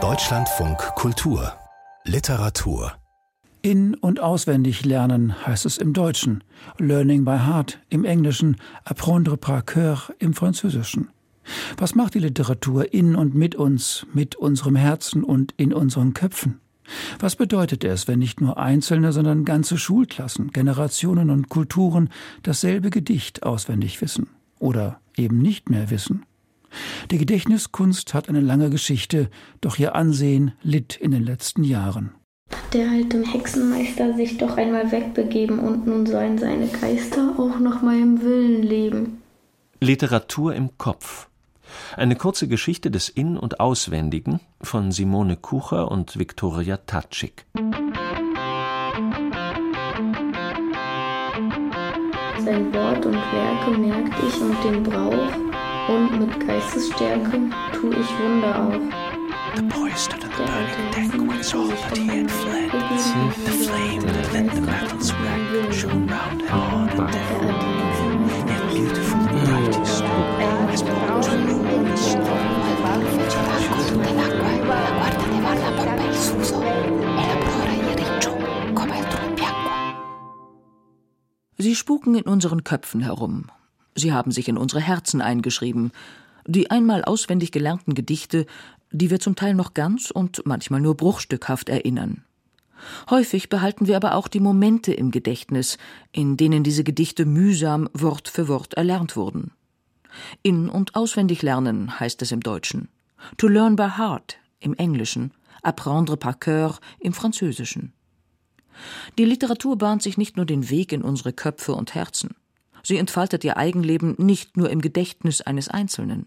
Deutschlandfunk Kultur Literatur in- und auswendig lernen heißt es im Deutschen, Learning by Heart im Englischen, Apprendre par cœur im Französischen. Was macht die Literatur in und mit uns, mit unserem Herzen und in unseren Köpfen? Was bedeutet es, wenn nicht nur Einzelne, sondern ganze Schulklassen, Generationen und Kulturen dasselbe Gedicht auswendig wissen oder eben nicht mehr wissen? Die Gedächtniskunst hat eine lange Geschichte, doch ihr Ansehen litt in den letzten Jahren. Der alte Hexenmeister sich doch einmal wegbegeben und nun sollen seine Geister auch nach meinem Willen leben. Literatur im Kopf. Eine kurze Geschichte des In- und Auswendigen von Simone Kucher und Viktoria Tatschik. Sein Wort und Werke merkt ich und den Brauch, und mit Geistesstärke tu ich Wunder auch. The boy stood on the burning deck when saw that he had fled. The flame that lit the metal's wreck shone round him hard and dead. Beautiful and bright he stood, as born to rule the storm. Sie spuken in unseren Köpfen herum. Sie haben sich in unsere Herzen eingeschrieben. Die einmal auswendig gelernten Gedichte die wir zum Teil noch ganz und manchmal nur bruchstückhaft erinnern. Häufig behalten wir aber auch die Momente im Gedächtnis, in denen diese Gedichte mühsam Wort für Wort erlernt wurden. In- und auswendig lernen heißt es im Deutschen. To learn by heart im Englischen, apprendre par cœur im Französischen. Die Literatur bahnt sich nicht nur den Weg in unsere Köpfe und Herzen. Sie entfaltet ihr Eigenleben nicht nur im Gedächtnis eines Einzelnen.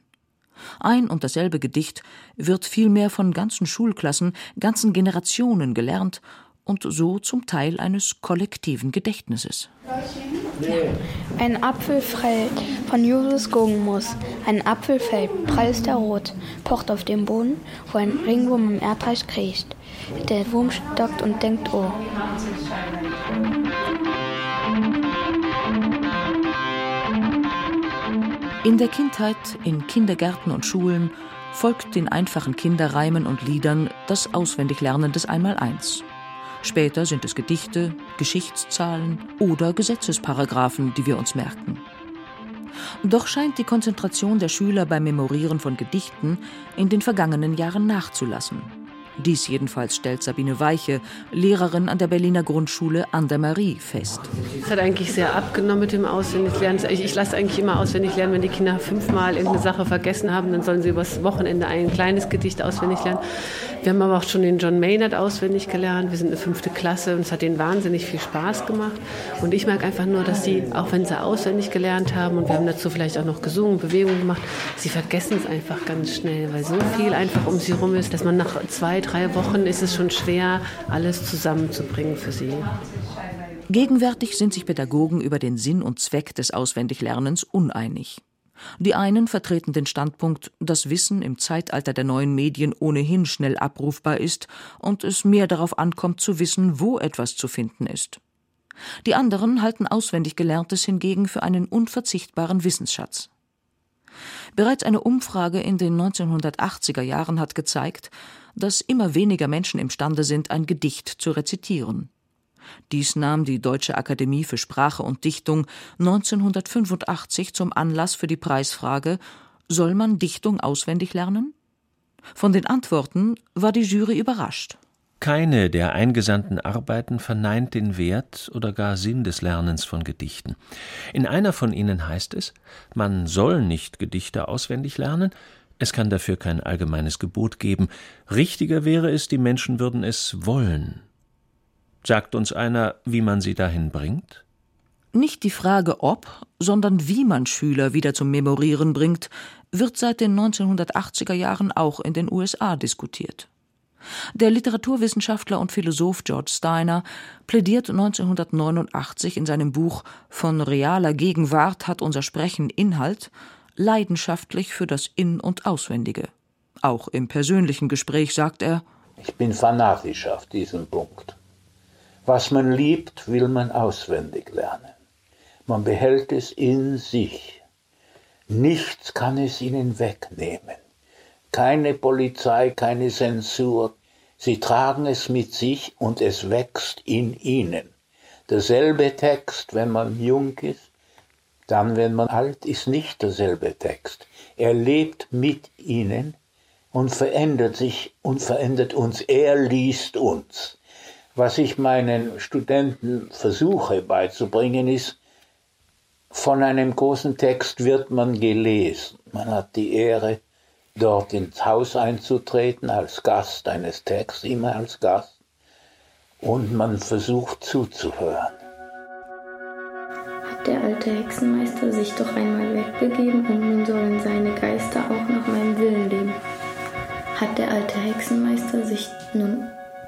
Ein und dasselbe Gedicht wird vielmehr von ganzen Schulklassen, ganzen Generationen gelernt und so zum Teil eines kollektiven Gedächtnisses. Ein Apfel fällt von Julius Goggenmus. Ein Apfel fällt, prall ist er rot, pocht auf dem Boden, wo ein Ringwurm im Erdreich kriecht. Der Wurm stockt und denkt, oh. In der Kindheit, in Kindergärten und Schulen folgt den einfachen Kinderreimen und Liedern das Auswendiglernen des Einmaleins. Später sind es Gedichte, Geschichtszahlen oder Gesetzesparagraphen, die wir uns merken. Doch scheint die Konzentration der Schüler beim Memorieren von Gedichten in den vergangenen Jahren nachzulassen. Dies jedenfalls stellt Sabine Weiche, Lehrerin an der Berliner Grundschule an der Marie, fest. Es hat eigentlich sehr abgenommen mit dem Auswendiglernen. Ich, ich lasse eigentlich immer auswendig lernen, wenn die Kinder fünfmal irgendeine Sache vergessen haben, dann sollen sie übers Wochenende ein kleines Gedicht auswendig lernen. Wir haben aber auch schon den John Maynard auswendig gelernt. Wir sind eine fünfte Klasse und es hat ihnen wahnsinnig viel Spaß gemacht. Und ich merke einfach nur, dass sie, auch wenn sie auswendig gelernt haben und wir haben dazu vielleicht auch noch gesungen, Bewegungen gemacht, sie vergessen es einfach ganz schnell, weil so viel einfach um sie rum ist, dass man nach zwei, drei Wochen ist es schon schwer, alles zusammenzubringen für sie. Gegenwärtig sind sich Pädagogen über den Sinn und Zweck des Auswendiglernens uneinig. Die einen vertreten den Standpunkt, dass Wissen im Zeitalter der neuen Medien ohnehin schnell abrufbar ist und es mehr darauf ankommt zu wissen, wo etwas zu finden ist. Die anderen halten auswendig Gelerntes hingegen für einen unverzichtbaren Wissensschatz. Bereits eine Umfrage in den 1980er Jahren hat gezeigt, dass immer weniger Menschen imstande sind, ein Gedicht zu rezitieren. Dies nahm die Deutsche Akademie für Sprache und Dichtung 1985 zum Anlass für die Preisfrage Soll man Dichtung auswendig lernen? Von den Antworten war die Jury überrascht. Keine der eingesandten Arbeiten verneint den Wert oder gar Sinn des Lernens von Gedichten. In einer von ihnen heißt es, man soll nicht Gedichte auswendig lernen, es kann dafür kein allgemeines Gebot geben. Richtiger wäre es, die Menschen würden es wollen. Sagt uns einer, wie man sie dahin bringt? Nicht die Frage ob, sondern wie man Schüler wieder zum Memorieren bringt, wird seit den 1980er Jahren auch in den USA diskutiert. Der Literaturwissenschaftler und Philosoph George Steiner plädiert 1989 in seinem Buch Von realer Gegenwart hat unser Sprechen Inhalt leidenschaftlich für das In- und Auswendige. Auch im persönlichen Gespräch sagt er Ich bin fanatisch auf diesen Punkt. Was man liebt, will man auswendig lernen. Man behält es in sich. Nichts kann es ihnen wegnehmen. keine Polizei, keine Zensur. Sie tragen es mit sich und es wächst in ihnen. Derselbe Text, wenn man jung ist, dann, wenn man alt ist, nicht derselbe Text. Er lebt mit ihnen und verändert sich und verändert uns. Er liest uns. Was ich meinen Studenten versuche beizubringen, ist, von einem großen Text wird man gelesen. Man hat die Ehre, dort ins Haus einzutreten als Gast eines Texts, immer als Gast. Und man versucht zuzuhören. Der alte Hexenmeister sich doch einmal wegbegeben und nun sollen seine Geister auch nach meinem Willen leben? Hat der alte Hexenmeister sich nun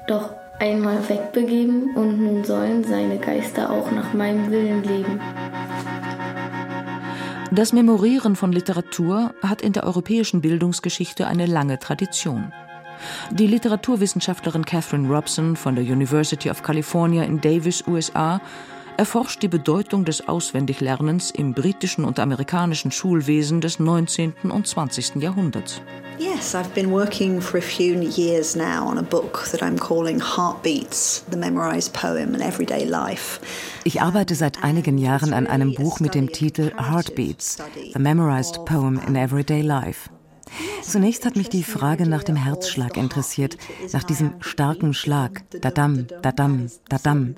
doch einmal wegbegeben und nun sollen seine Geister auch nach meinem Willen leben? Das Memorieren von Literatur hat in der europäischen Bildungsgeschichte eine lange Tradition. Die Literaturwissenschaftlerin Catherine Robson von der University of California in Davis, USA, erforscht die Bedeutung des Auswendiglernens im britischen und amerikanischen Schulwesen des 19. und 20. Jahrhunderts. Yes, I've been working for a few years now on a book that I'm calling Heartbeats, the memorized poem in everyday life. Ich arbeite seit einigen Jahren an einem Buch mit dem Titel Heartbeats, the memorized poem in everyday life. Zunächst hat mich die Frage nach dem Herzschlag interessiert, nach diesem starken Schlag, dadam, dadam, dadam.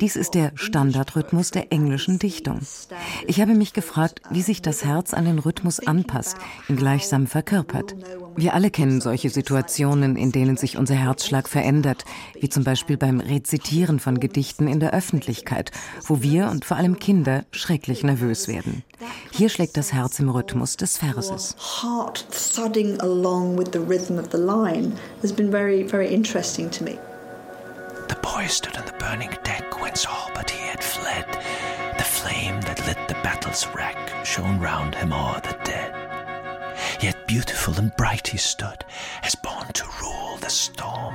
Dies ist der Standardrhythmus der englischen Dichtung. Ich habe mich gefragt, wie sich das Herz an den Rhythmus anpasst, ihn gleichsam verkörpert. Wir alle kennen solche Situationen, in denen sich unser Herzschlag verändert, wie zum Beispiel beim Rezitieren von Gedichten in der Öffentlichkeit, wo wir und vor allem Kinder schrecklich nervös werden. Hier schlägt das Herz im Rhythmus des Verses. thudding along with the rhythm of the line has been very, very interesting to me. The boy stood on the burning deck whence all but he had fled. The flame that lit the battle's wreck shone round him o'er the dead. Yet beautiful and bright he stood, as born to rule the storm,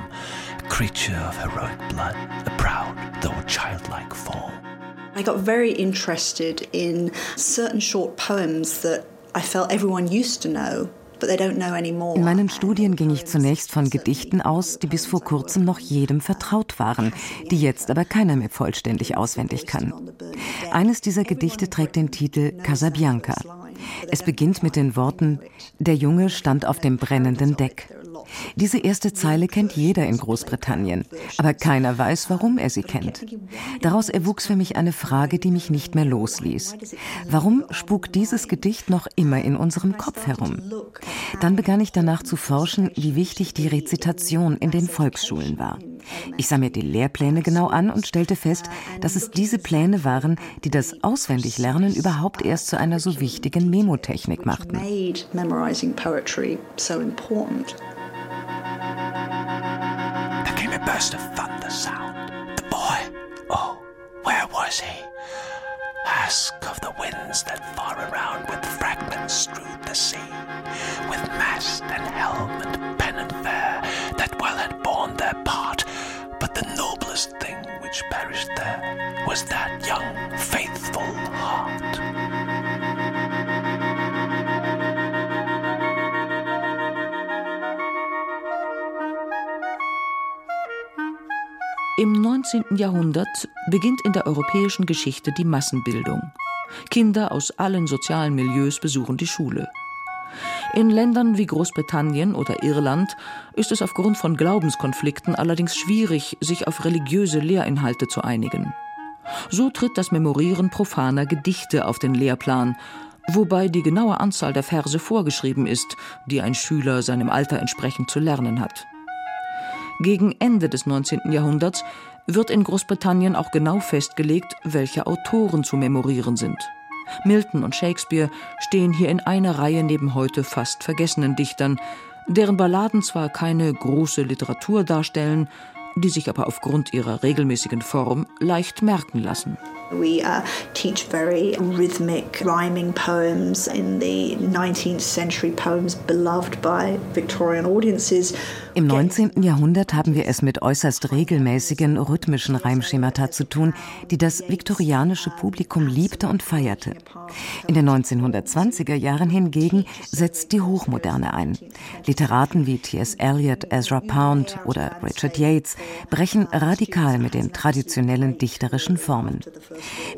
a creature of heroic blood, a proud though childlike form. I got very interested in certain short poems that I felt everyone used to know in meinen Studien ging ich zunächst von Gedichten aus, die bis vor kurzem noch jedem vertraut waren, die jetzt aber keiner mehr vollständig auswendig kann. Eines dieser Gedichte trägt den Titel Casabianca. Es beginnt mit den Worten Der Junge stand auf dem brennenden Deck. Diese erste Zeile kennt jeder in Großbritannien, aber keiner weiß, warum er sie kennt. Daraus erwuchs für mich eine Frage, die mich nicht mehr losließ. Warum spukt dieses Gedicht noch immer in unserem Kopf herum? Dann begann ich danach zu forschen, wie wichtig die Rezitation in den Volksschulen war. Ich sah mir die Lehrpläne genau an und stellte fest, dass es diese Pläne waren, die das Auswendiglernen überhaupt erst zu einer so wichtigen Memotechnik machten. Burst of thunder sound. The boy, oh, where was he? Ask of the winds that far around with fragments strewed the sea, with mast and helm and pennon fair that well had borne their part. But the noblest thing which perished there was that young, faithful heart. Im 19. Jahrhundert beginnt in der europäischen Geschichte die Massenbildung. Kinder aus allen sozialen Milieus besuchen die Schule. In Ländern wie Großbritannien oder Irland ist es aufgrund von Glaubenskonflikten allerdings schwierig, sich auf religiöse Lehrinhalte zu einigen. So tritt das Memorieren profaner Gedichte auf den Lehrplan, wobei die genaue Anzahl der Verse vorgeschrieben ist, die ein Schüler seinem Alter entsprechend zu lernen hat. Gegen Ende des 19. Jahrhunderts wird in Großbritannien auch genau festgelegt, welche Autoren zu memorieren sind. Milton und Shakespeare stehen hier in einer Reihe neben heute fast vergessenen Dichtern, deren Balladen zwar keine große Literatur darstellen, die sich aber aufgrund ihrer regelmäßigen Form leicht merken lassen. We uh, teach very rhythmic, rhyming poems in the 19th century poems beloved by Victorian audiences. Im 19. Jahrhundert haben wir es mit äußerst regelmäßigen, rhythmischen Reimschemata zu tun, die das viktorianische Publikum liebte und feierte. In den 1920er Jahren hingegen setzt die Hochmoderne ein. Literaten wie T.S. Eliot, Ezra Pound oder Richard Yates brechen radikal mit den traditionellen dichterischen Formen.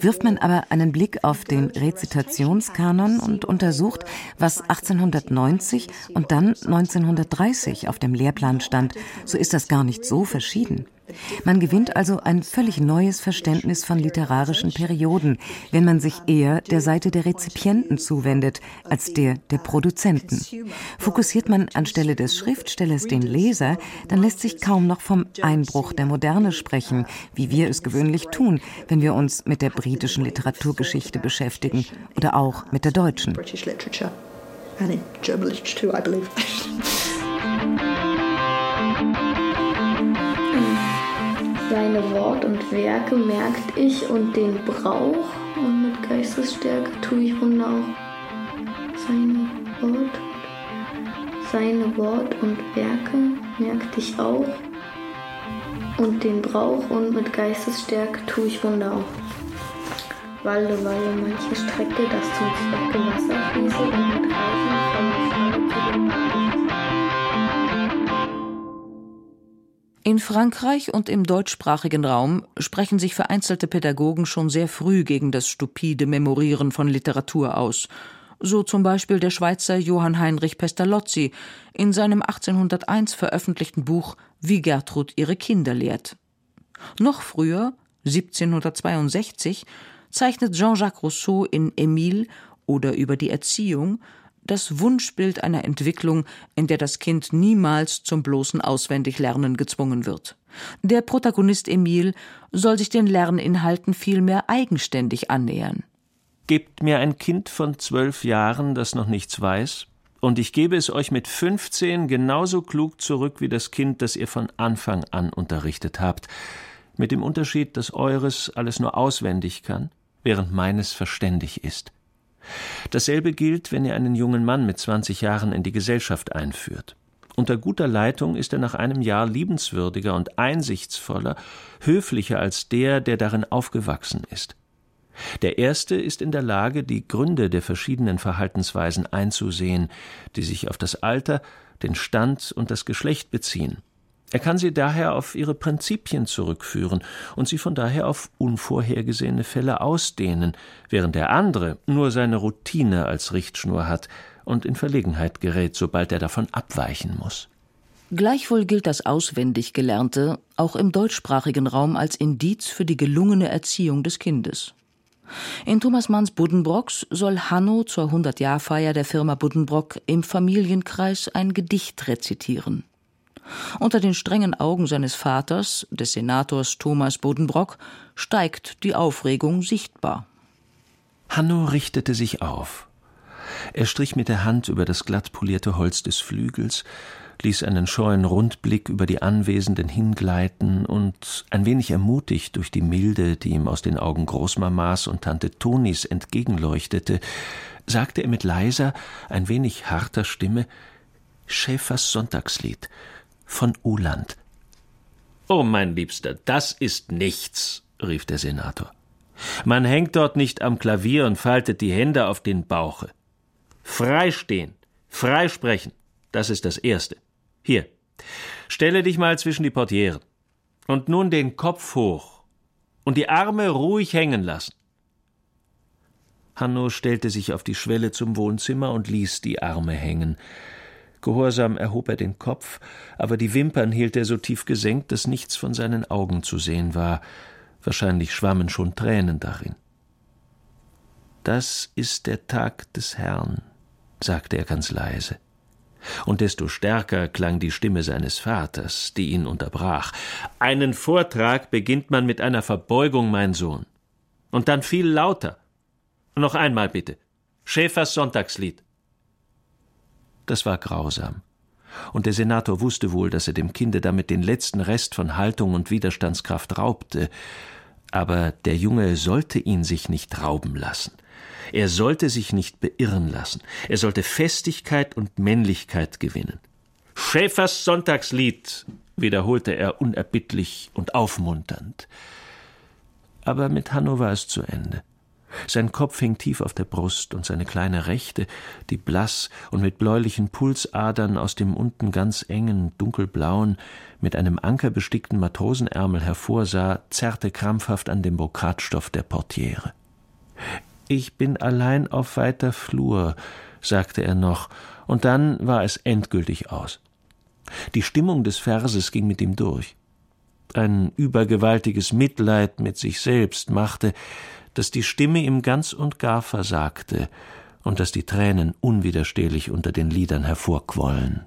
Wirft man aber einen Blick auf den Rezitationskanon und untersucht, was 1890 und dann 1930 auf dem Lehrplan stand, so ist das gar nicht so verschieden. Man gewinnt also ein völlig neues Verständnis von literarischen Perioden, wenn man sich eher der Seite der Rezipienten zuwendet als der der Produzenten. Fokussiert man anstelle des Schriftstellers den Leser, dann lässt sich kaum noch vom Einbruch der Moderne sprechen, wie wir es gewöhnlich tun, wenn wir uns mit der britischen Literaturgeschichte beschäftigen oder auch mit der deutschen. And in German literature too, I believe. Seine Wort und Werke merkt ich und den Brauch und mit Geistesstärke tue ich Wunder auch. Seine Wort, seine Wort und Werke merkt ich auch und den Brauch und mit Geistesstärke tue ich Wunder auch. Walde, Walde, manche Strecke, das zum Zwecke Wasser fließe und mit Reifen vom Fall zu dem In Frankreich und im deutschsprachigen Raum sprechen sich vereinzelte Pädagogen schon sehr früh gegen das stupide Memorieren von Literatur aus. So zum Beispiel der Schweizer Johann Heinrich Pestalozzi in seinem 1801 veröffentlichten Buch Wie Gertrud ihre Kinder lehrt. Noch früher, 1762, zeichnet Jean-Jacques Rousseau in Emile oder über die Erziehung das Wunschbild einer Entwicklung, in der das Kind niemals zum bloßen Auswendiglernen gezwungen wird. Der Protagonist Emil soll sich den Lerninhalten vielmehr eigenständig annähern. Gebt mir ein Kind von zwölf Jahren, das noch nichts weiß, und ich gebe es euch mit fünfzehn genauso klug zurück wie das Kind, das ihr von Anfang an unterrichtet habt, mit dem Unterschied, dass eures alles nur auswendig kann, während meines verständig ist. Dasselbe gilt, wenn ihr einen jungen Mann mit 20 Jahren in die Gesellschaft einführt. Unter guter Leitung ist er nach einem Jahr liebenswürdiger und einsichtsvoller, höflicher als der, der darin aufgewachsen ist. Der erste ist in der Lage, die Gründe der verschiedenen Verhaltensweisen einzusehen, die sich auf das Alter, den Stand und das Geschlecht beziehen. Er kann sie daher auf ihre Prinzipien zurückführen und sie von daher auf unvorhergesehene Fälle ausdehnen, während der andere nur seine Routine als Richtschnur hat und in Verlegenheit gerät, sobald er davon abweichen muss. Gleichwohl gilt das auswendig Gelernte auch im deutschsprachigen Raum als Indiz für die gelungene Erziehung des Kindes. In Thomas Manns Buddenbrocks soll Hanno zur 100-Jahr-Feier der Firma Buddenbrock im Familienkreis ein Gedicht rezitieren. Unter den strengen Augen seines Vaters, des Senators Thomas Bodenbrock, steigt die Aufregung sichtbar. Hanno richtete sich auf. Er strich mit der Hand über das glatt polierte Holz des Flügels, ließ einen scheuen Rundblick über die Anwesenden hingleiten und, ein wenig ermutigt durch die Milde, die ihm aus den Augen Großmamas und Tante Tonis entgegenleuchtete, sagte er mit leiser, ein wenig harter Stimme Schäfers Sonntagslied von Uland. Oh, mein Liebster, das ist nichts, rief der Senator. Man hängt dort nicht am Klavier und faltet die Hände auf den Bauche. Frei stehen, frei sprechen, das ist das Erste. Hier, stelle dich mal zwischen die Portieren. Und nun den Kopf hoch und die Arme ruhig hängen lassen. Hanno stellte sich auf die Schwelle zum Wohnzimmer und ließ die Arme hängen. Gehorsam erhob er den Kopf, aber die Wimpern hielt er so tief gesenkt, dass nichts von seinen Augen zu sehen war. Wahrscheinlich schwammen schon Tränen darin. Das ist der Tag des Herrn, sagte er ganz leise. Und desto stärker klang die Stimme seines Vaters, die ihn unterbrach. Einen Vortrag beginnt man mit einer Verbeugung, mein Sohn. Und dann viel lauter. Noch einmal bitte. Schäfers Sonntagslied. Das war grausam. Und der Senator wusste wohl, dass er dem Kinde damit den letzten Rest von Haltung und Widerstandskraft raubte. Aber der Junge sollte ihn sich nicht rauben lassen. Er sollte sich nicht beirren lassen. Er sollte Festigkeit und Männlichkeit gewinnen. Schäfers Sonntagslied, wiederholte er unerbittlich und aufmunternd. Aber mit Hanno war es zu Ende. Sein Kopf hing tief auf der Brust und seine kleine Rechte, die blass und mit bläulichen Pulsadern aus dem unten ganz engen, dunkelblauen, mit einem Anker bestickten Matrosenärmel hervorsah, zerrte krampfhaft an dem Brokatstoff der Portiere. Ich bin allein auf weiter Flur, sagte er noch, und dann war es endgültig aus. Die Stimmung des Verses ging mit ihm durch. Ein übergewaltiges Mitleid mit sich selbst machte, dass die Stimme ihm ganz und gar versagte und dass die Tränen unwiderstehlich unter den Lidern hervorquollen.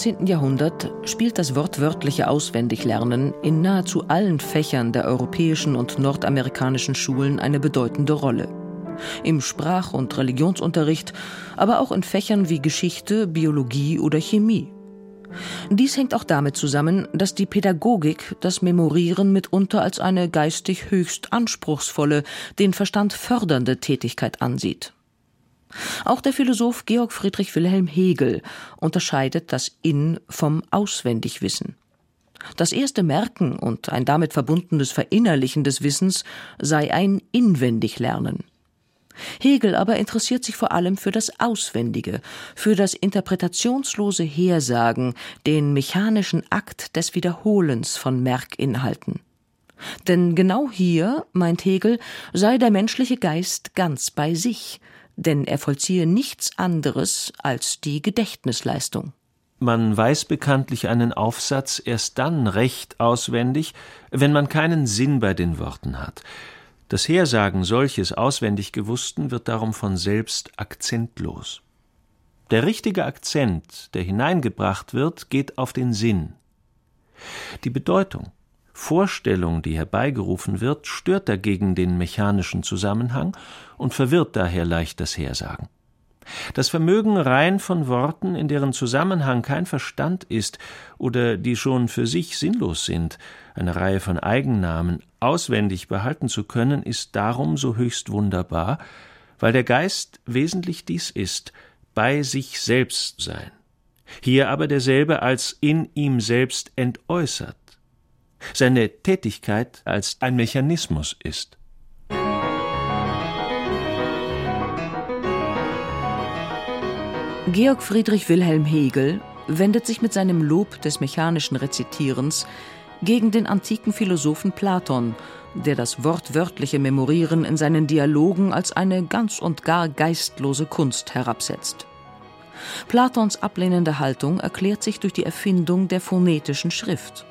19. Jahrhundert spielt das wortwörtliche Auswendiglernen in nahezu allen Fächern der europäischen und nordamerikanischen Schulen eine bedeutende Rolle. Im Sprach- und Religionsunterricht, aber auch in Fächern wie Geschichte, Biologie oder Chemie. Dies hängt auch damit zusammen, dass die Pädagogik das Memorieren mitunter als eine geistig höchst anspruchsvolle, den Verstand fördernde Tätigkeit ansieht. Auch der Philosoph Georg Friedrich Wilhelm Hegel unterscheidet das In vom Auswendigwissen. Das erste Merken und ein damit verbundenes Verinnerlichen des Wissens sei ein Inwendiglernen. Hegel aber interessiert sich vor allem für das Auswendige, für das interpretationslose Hersagen, den mechanischen Akt des Wiederholens von Merkinhalten. Denn genau hier, meint Hegel, sei der menschliche Geist ganz bei sich, denn er vollziehe nichts anderes als die Gedächtnisleistung. Man weiß bekanntlich einen Aufsatz erst dann recht auswendig, wenn man keinen Sinn bei den Worten hat. Das Hersagen solches auswendig gewussten wird darum von selbst akzentlos. Der richtige Akzent, der hineingebracht wird, geht auf den Sinn. Die Bedeutung, Vorstellung, die herbeigerufen wird, stört dagegen den mechanischen Zusammenhang und verwirrt daher leicht das Hersagen. Das Vermögen rein von Worten, in deren Zusammenhang kein Verstand ist oder die schon für sich sinnlos sind, eine Reihe von Eigennamen auswendig behalten zu können, ist darum so höchst wunderbar, weil der Geist wesentlich dies ist, bei sich selbst sein. Hier aber derselbe als in ihm selbst entäußert, seine Tätigkeit als ein Mechanismus ist. Georg Friedrich Wilhelm Hegel wendet sich mit seinem Lob des mechanischen Rezitierens gegen den antiken Philosophen Platon, der das wortwörtliche Memorieren in seinen Dialogen als eine ganz und gar geistlose Kunst herabsetzt. Platons ablehnende Haltung erklärt sich durch die Erfindung der phonetischen Schrift.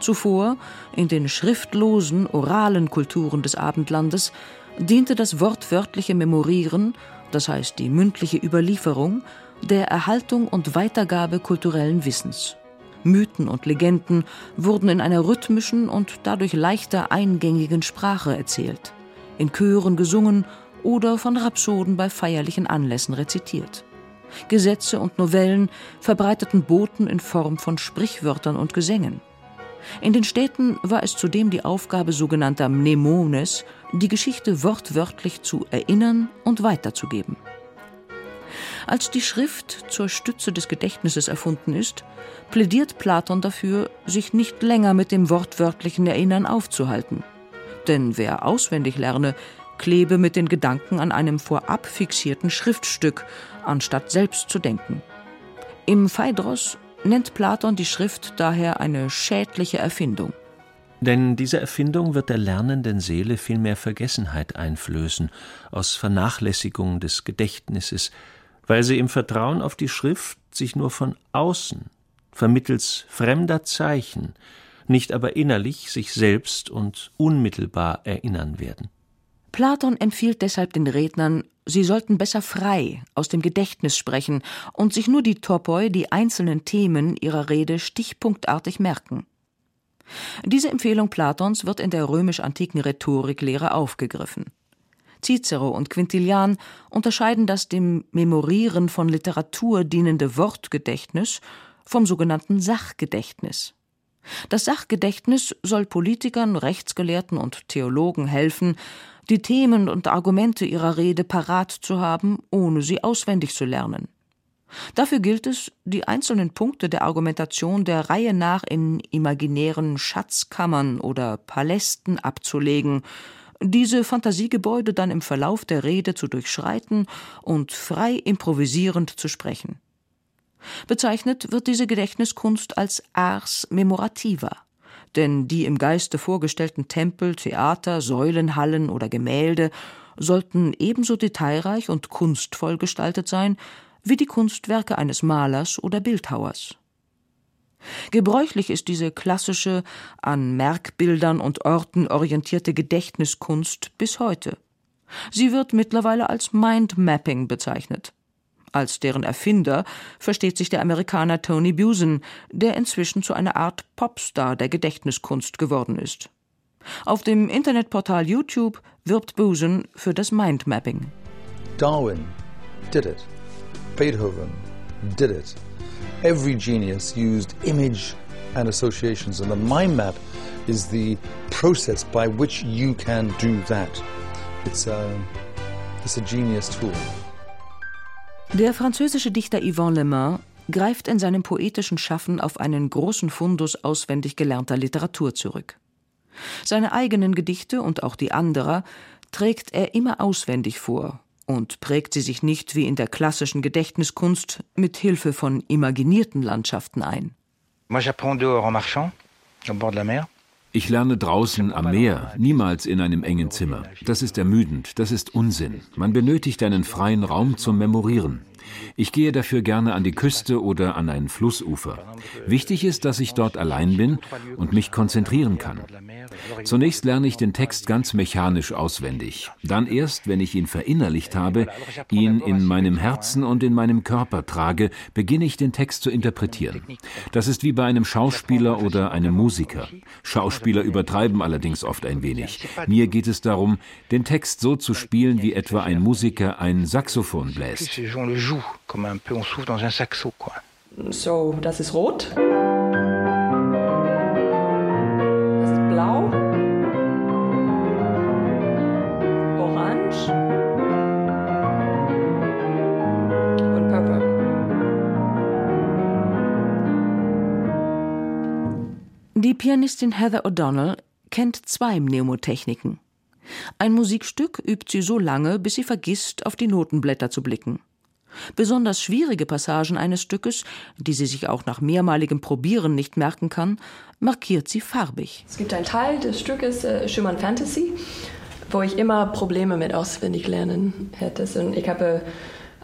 Zuvor, in den schriftlosen, oralen Kulturen des Abendlandes, diente das wortwörtliche Memorieren, das heißt die mündliche Überlieferung, der Erhaltung und Weitergabe kulturellen Wissens. Mythen und Legenden wurden in einer rhythmischen und dadurch leichter eingängigen Sprache erzählt, in Chören gesungen oder von Rhapsoden bei feierlichen Anlässen rezitiert. Gesetze und Novellen verbreiteten Boten in Form von Sprichwörtern und Gesängen. In den Städten war es zudem die Aufgabe sogenannter Mnemones, die Geschichte wortwörtlich zu erinnern und weiterzugeben. Als die Schrift zur Stütze des Gedächtnisses erfunden ist, plädiert Platon dafür, sich nicht länger mit dem wortwörtlichen Erinnern aufzuhalten. Denn wer auswendig lerne, klebe mit den Gedanken an einem vorab fixierten Schriftstück, anstatt selbst zu denken. Im Phaedros nennt Platon die Schrift daher eine schädliche Erfindung. Denn diese Erfindung wird der lernenden Seele vielmehr Vergessenheit einflößen, aus Vernachlässigung des Gedächtnisses, weil sie im Vertrauen auf die Schrift sich nur von außen, vermittels fremder Zeichen, nicht aber innerlich sich selbst und unmittelbar erinnern werden. Platon empfiehlt deshalb den Rednern, sie sollten besser frei aus dem Gedächtnis sprechen und sich nur die Topoi, die einzelnen Themen ihrer Rede stichpunktartig merken. Diese Empfehlung Platons wird in der römisch-antiken Rhetoriklehre aufgegriffen. Cicero und Quintilian unterscheiden das dem Memorieren von Literatur dienende Wortgedächtnis vom sogenannten Sachgedächtnis. Das Sachgedächtnis soll Politikern, Rechtsgelehrten und Theologen helfen, die Themen und Argumente ihrer Rede parat zu haben, ohne sie auswendig zu lernen. Dafür gilt es, die einzelnen Punkte der Argumentation der Reihe nach in imaginären Schatzkammern oder Palästen abzulegen, diese Fantasiegebäude dann im Verlauf der Rede zu durchschreiten und frei improvisierend zu sprechen. Bezeichnet wird diese Gedächtniskunst als ars memorativa, denn die im Geiste vorgestellten Tempel, Theater, Säulenhallen oder Gemälde sollten ebenso detailreich und kunstvoll gestaltet sein wie die Kunstwerke eines Malers oder Bildhauers. Gebräuchlich ist diese klassische, an Merkbildern und Orten orientierte Gedächtniskunst bis heute. Sie wird mittlerweile als Mindmapping bezeichnet. Als deren Erfinder versteht sich der Amerikaner Tony Busen, der inzwischen zu einer Art Popstar der Gedächtniskunst geworden ist. Auf dem Internetportal YouTube wirbt Busen für das Mindmapping. Darwin did it. Beethoven did it. Every genius used image and associations, and the mind map is the process by which you can do that. It's a, it's a genius tool. Der französische Dichter Yvon Le Main greift in seinem poetischen Schaffen auf einen großen Fundus auswendig gelernter Literatur zurück. Seine eigenen Gedichte und auch die anderer trägt er immer auswendig vor und prägt sie sich nicht wie in der klassischen Gedächtniskunst mit Hilfe von imaginierten Landschaften ein. Moi j'apprends dehors en marchant, au bord de la mer. Ich lerne draußen am Meer, niemals in einem engen Zimmer. Das ist ermüdend, das ist Unsinn. Man benötigt einen freien Raum zum Memorieren. Ich gehe dafür gerne an die Küste oder an ein Flussufer. Wichtig ist, dass ich dort allein bin und mich konzentrieren kann. Zunächst lerne ich den Text ganz mechanisch auswendig. Dann erst, wenn ich ihn verinnerlicht habe, ihn in meinem Herzen und in meinem Körper trage, beginne ich den Text zu interpretieren. Das ist wie bei einem Schauspieler oder einem Musiker. Schauspieler übertreiben allerdings oft ein wenig. Mir geht es darum, den Text so zu spielen, wie etwa ein Musiker ein Saxophon bläst joue, comme un peu on souffle dans un saxo, quoi. So, das ist rot. Das ist blau. Orange. Und purple. Die Pianistin Heather O'Donnell kennt zwei Mnemotechniken. Ein Musikstück übt sie so lange, bis sie vergisst, auf die Notenblätter zu blicken. Besonders schwierige Passagen eines Stückes, die sie sich auch nach mehrmaligem Probieren nicht merken kann, markiert sie farbig. Es gibt einen Teil des Stückes äh, Schumann Fantasy, wo ich immer Probleme mit Auswendiglernen hätte. Und ich habe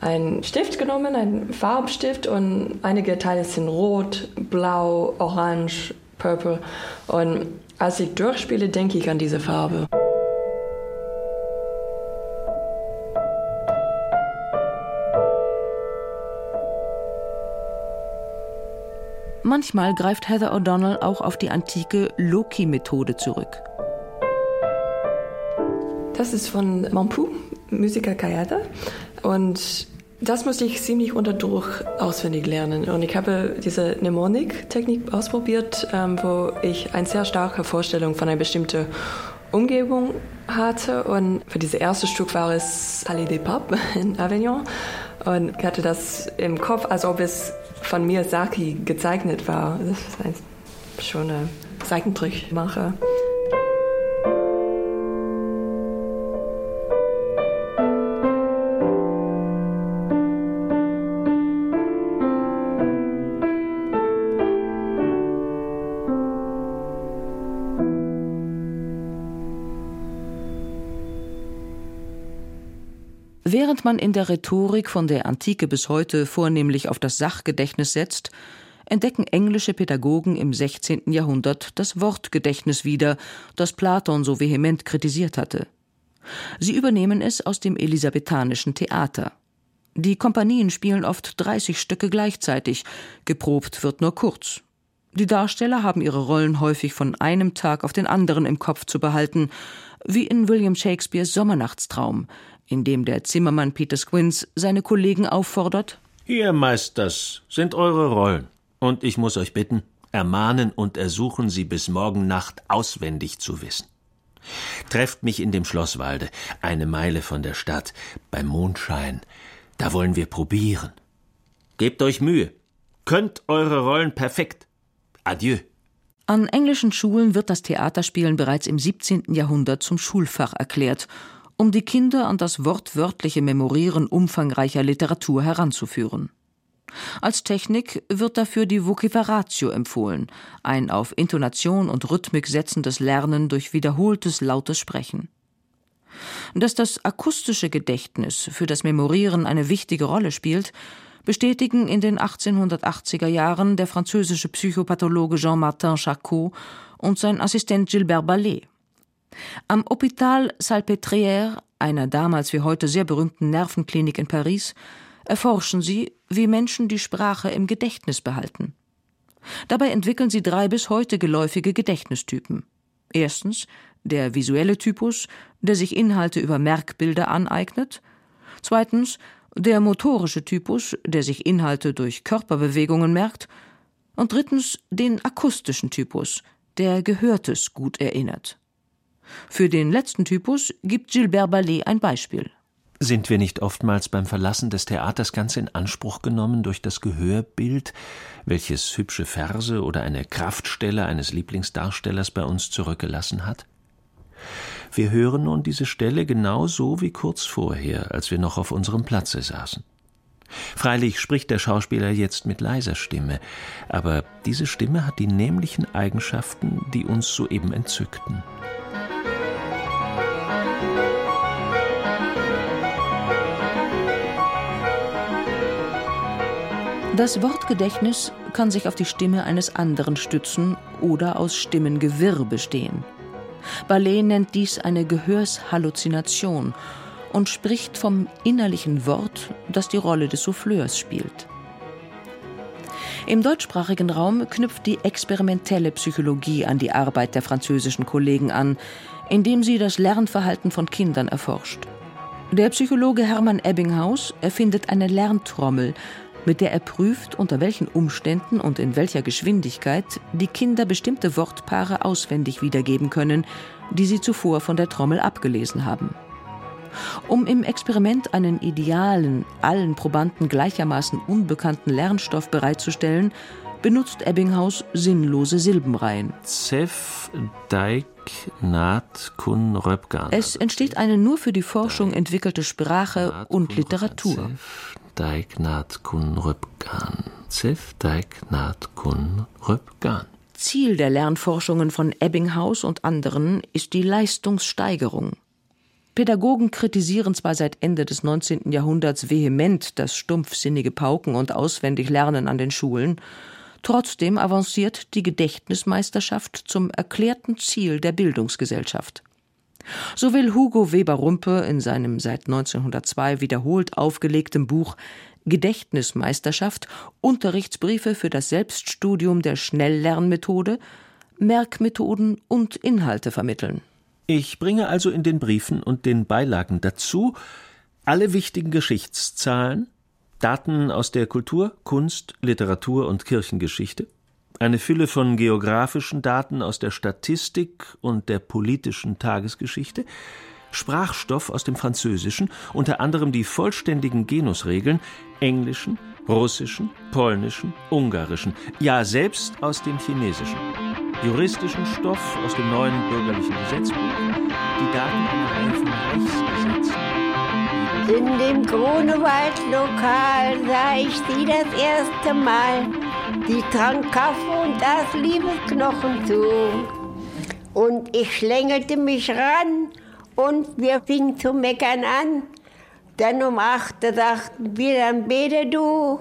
einen Stift genommen, einen Farbstift und einige Teile sind rot, blau, orange, purple. Und als ich durchspiele, denke ich an diese Farbe. Manchmal greift Heather O'Donnell auch auf die antike Loki-Methode zurück. Das ist von Mampu, Musiker Kayada. Und das musste ich ziemlich unter Druck auswendig lernen. Und ich habe diese Mnemonik-Technik ausprobiert, ähm, wo ich eine sehr starke Vorstellung von einer bestimmten Umgebung hatte. Und für dieses erste Stück war es Allée des Papes in Avignon. Und ich hatte das im Kopf, als ob es von Miyazaki gezeichnet war. Das ist ein schöner Zeichentrickmacher. Während man in der Rhetorik von der Antike bis heute vornehmlich auf das Sachgedächtnis setzt, entdecken englische Pädagogen im 16. Jahrhundert das Wortgedächtnis wieder, das Platon so vehement kritisiert hatte. Sie übernehmen es aus dem elisabethanischen Theater. Die Kompanien spielen oft 30 Stücke gleichzeitig, geprobt wird nur kurz. Die Darsteller haben ihre Rollen häufig von einem Tag auf den anderen im Kopf zu behalten, wie in William Shakespeares Sommernachtstraum, in dem der Zimmermann Peter Squints seine Kollegen auffordert: Hier, Meisters, sind eure Rollen. Und ich muss euch bitten, ermahnen und ersuchen Sie bis morgen Nacht auswendig zu wissen. Trefft mich in dem Schlosswalde, eine Meile von der Stadt, beim Mondschein. Da wollen wir probieren. Gebt euch Mühe. Könnt eure Rollen perfekt. Adieu. An englischen Schulen wird das Theaterspielen bereits im 17. Jahrhundert zum Schulfach erklärt, um die Kinder an das wortwörtliche Memorieren umfangreicher Literatur heranzuführen. Als Technik wird dafür die Vociferatio empfohlen, ein auf Intonation und Rhythmik setzendes Lernen durch wiederholtes lautes Sprechen. Dass das akustische Gedächtnis für das Memorieren eine wichtige Rolle spielt, bestätigen in den 1880er Jahren der französische Psychopathologe Jean-Martin Charcot und sein Assistent Gilbert Ballet. Am Hôpital Salpêtrière, einer damals wie heute sehr berühmten Nervenklinik in Paris, erforschen sie, wie Menschen die Sprache im Gedächtnis behalten. Dabei entwickeln sie drei bis heute geläufige Gedächtnistypen. Erstens der visuelle Typus, der sich Inhalte über Merkbilder aneignet. Zweitens der motorische Typus, der sich Inhalte durch Körperbewegungen merkt. Und drittens den akustischen Typus, der Gehörtes gut erinnert. Für den letzten Typus gibt Gilbert Ballet ein Beispiel. Sind wir nicht oftmals beim Verlassen des Theaters ganz in Anspruch genommen durch das Gehörbild, welches hübsche Verse oder eine Kraftstelle eines Lieblingsdarstellers bei uns zurückgelassen hat? Wir hören nun diese Stelle genau so wie kurz vorher, als wir noch auf unserem Platze saßen. Freilich spricht der Schauspieler jetzt mit leiser Stimme, aber diese Stimme hat die nämlichen Eigenschaften, die uns soeben entzückten. Das Wortgedächtnis kann sich auf die Stimme eines anderen stützen oder aus Stimmengewirr bestehen. Ballet nennt dies eine Gehörshalluzination und spricht vom innerlichen Wort, das die Rolle des Souffleurs spielt. Im deutschsprachigen Raum knüpft die experimentelle Psychologie an die Arbeit der französischen Kollegen an, indem sie das Lernverhalten von Kindern erforscht. Der Psychologe Hermann Ebbinghaus erfindet eine Lerntrommel, mit der er prüft, unter welchen Umständen und in welcher Geschwindigkeit die Kinder bestimmte Wortpaare auswendig wiedergeben können, die sie zuvor von der Trommel abgelesen haben. Um im Experiment einen idealen, allen Probanden gleichermaßen unbekannten Lernstoff bereitzustellen, benutzt Ebbinghaus sinnlose Silbenreihen. Zef, Deik, Naht, Kun, Röpgan. Es entsteht eine nur für die Forschung entwickelte Sprache und Literatur. Deignat kun Röpgan. Zif Deignat kun Röpgan. Ziel der Lernforschungen von Ebbinghaus und anderen ist die Leistungssteigerung. Pädagogen kritisieren zwar seit Ende des 19. Jahrhunderts vehement das stumpfsinnige Pauken und Auswendiglernen an den Schulen, trotzdem avanciert die Gedächtnismeisterschaft zum erklärten Ziel der Bildungsgesellschaft. So will Hugo Weber-Rumpe in seinem seit 1902 wiederholt aufgelegten Buch Gedächtnismeisterschaft Unterrichtsbriefe für das Selbststudium der Schnelllernmethode Merkmethoden und Inhalte vermitteln. Ich bringe also in den Briefen und den Beilagen dazu alle wichtigen Geschichtszahlen, Daten aus der Kultur, Kunst, Literatur und Kirchengeschichte, eine Fülle von geografischen Daten aus der Statistik und der politischen Tagesgeschichte, Sprachstoff aus dem Französischen, unter anderem die vollständigen Genusregeln, englischen, russischen, polnischen, ungarischen, ja selbst aus dem Chinesischen, juristischen Stoff aus dem neuen bürgerlichen Gesetzbuch, die Daten einer Reihe von Rechtsgesetzen. In dem Grunewald-Lokal sah ich sie das erste Mal. Die trank Kaffee und das Liebesknochen zu. Und ich schlängelte mich ran und wir fingen zu meckern an. Dann um acht sagten wir, dann bete du.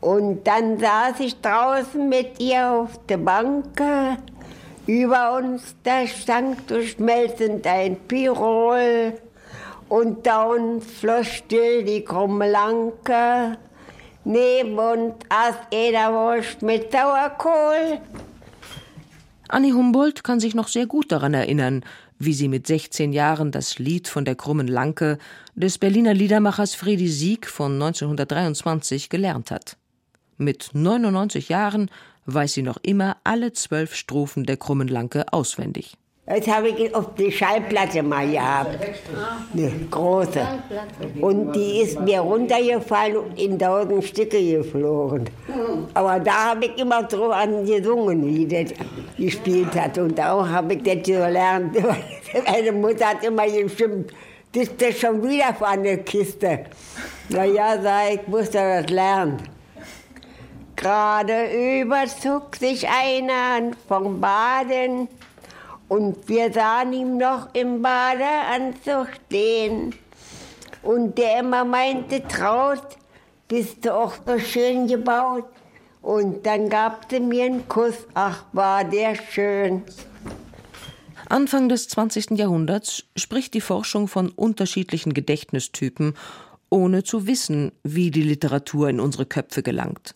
Und dann saß ich draußen mit ihr auf der Bank. Über uns, da stank durchschmelzend ein Pirol. Uns floss still die krumme Lanke. Neben uns aß Ederwurst mit Sauerkohl. Annie Humboldt kann sich noch sehr gut daran erinnern, wie sie mit 16 Jahren das Lied von der krummen Lanke des Berliner Liedermachers Friedi Sieg von 1923 gelernt hat. Mit 99 Jahren weiß sie noch immer alle zwölf Strophen der krummen Lanke auswendig. Das habe ich auf die Schallplatte mal gehabt. Eine große. Und die ist mir runtergefallen und in tausend Stücke geflogen. Aber da habe ich immer dran gesungen, wie das gespielt hat. Und auch habe ich das gelernt. Meine Mutter hat immer gestimmt, das ist schon wieder für eine Kiste. Na ja, sag ich, muss das lernen. Gerade überzog sich einer vom Baden und wir sahen ihn noch im Badeanzug stehen. Und der immer meinte, traut, bist du auch so schön gebaut. Und dann gab sie mir einen Kuss, ach war der schön. Anfang des 20. Jahrhunderts spricht die Forschung von unterschiedlichen Gedächtnistypen, ohne zu wissen, wie die Literatur in unsere Köpfe gelangt.